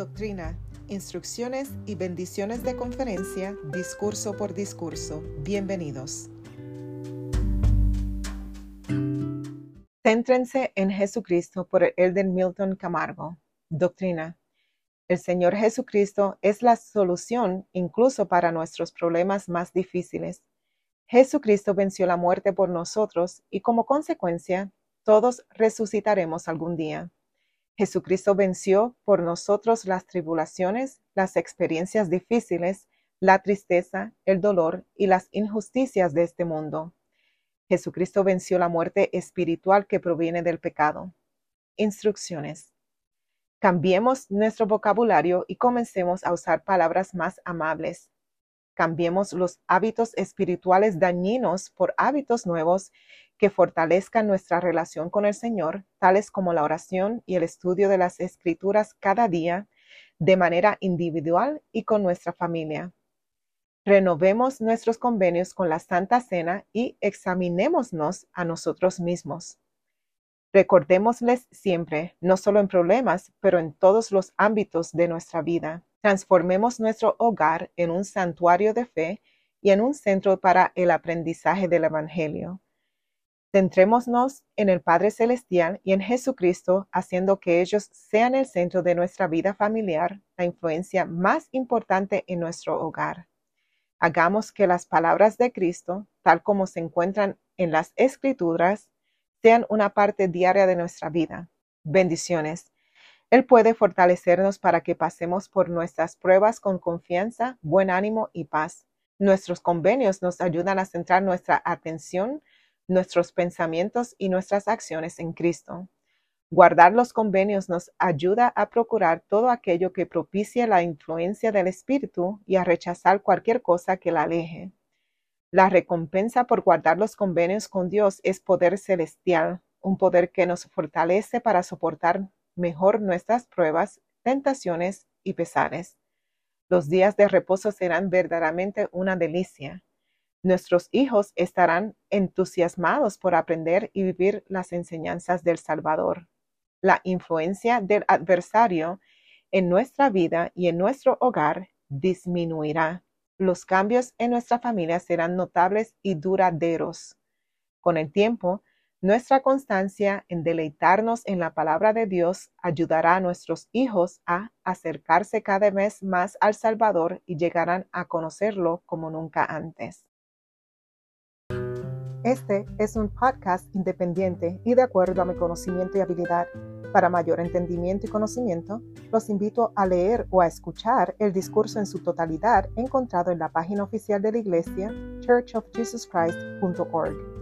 Doctrina, instrucciones y bendiciones de conferencia, discurso por discurso. Bienvenidos. Céntrense en Jesucristo por Elden Milton Camargo. Doctrina. El Señor Jesucristo es la solución incluso para nuestros problemas más difíciles. Jesucristo venció la muerte por nosotros y como consecuencia, todos resucitaremos algún día. Jesucristo venció por nosotros las tribulaciones, las experiencias difíciles, la tristeza, el dolor y las injusticias de este mundo. Jesucristo venció la muerte espiritual que proviene del pecado. Instrucciones. Cambiemos nuestro vocabulario y comencemos a usar palabras más amables. Cambiemos los hábitos espirituales dañinos por hábitos nuevos que fortalezcan nuestra relación con el Señor, tales como la oración y el estudio de las escrituras cada día, de manera individual y con nuestra familia. Renovemos nuestros convenios con la Santa Cena y examinémonos a nosotros mismos. Recordémosles siempre, no solo en problemas, pero en todos los ámbitos de nuestra vida. Transformemos nuestro hogar en un santuario de fe y en un centro para el aprendizaje del Evangelio. Centrémonos en el Padre Celestial y en Jesucristo, haciendo que ellos sean el centro de nuestra vida familiar, la influencia más importante en nuestro hogar. Hagamos que las palabras de Cristo, tal como se encuentran en las Escrituras, sean una parte diaria de nuestra vida. Bendiciones. Él puede fortalecernos para que pasemos por nuestras pruebas con confianza, buen ánimo y paz. Nuestros convenios nos ayudan a centrar nuestra atención nuestros pensamientos y nuestras acciones en Cristo. Guardar los convenios nos ayuda a procurar todo aquello que propicie la influencia del Espíritu y a rechazar cualquier cosa que la aleje. La recompensa por guardar los convenios con Dios es poder celestial, un poder que nos fortalece para soportar mejor nuestras pruebas, tentaciones y pesares. Los días de reposo serán verdaderamente una delicia. Nuestros hijos estarán entusiasmados por aprender y vivir las enseñanzas del Salvador. La influencia del adversario en nuestra vida y en nuestro hogar disminuirá. Los cambios en nuestra familia serán notables y duraderos. Con el tiempo, nuestra constancia en deleitarnos en la palabra de Dios ayudará a nuestros hijos a acercarse cada vez más al Salvador y llegarán a conocerlo como nunca antes. Este es un podcast independiente y de acuerdo a mi conocimiento y habilidad. Para mayor entendimiento y conocimiento, los invito a leer o a escuchar el discurso en su totalidad encontrado en la página oficial de la iglesia churchofjesuschrist.org.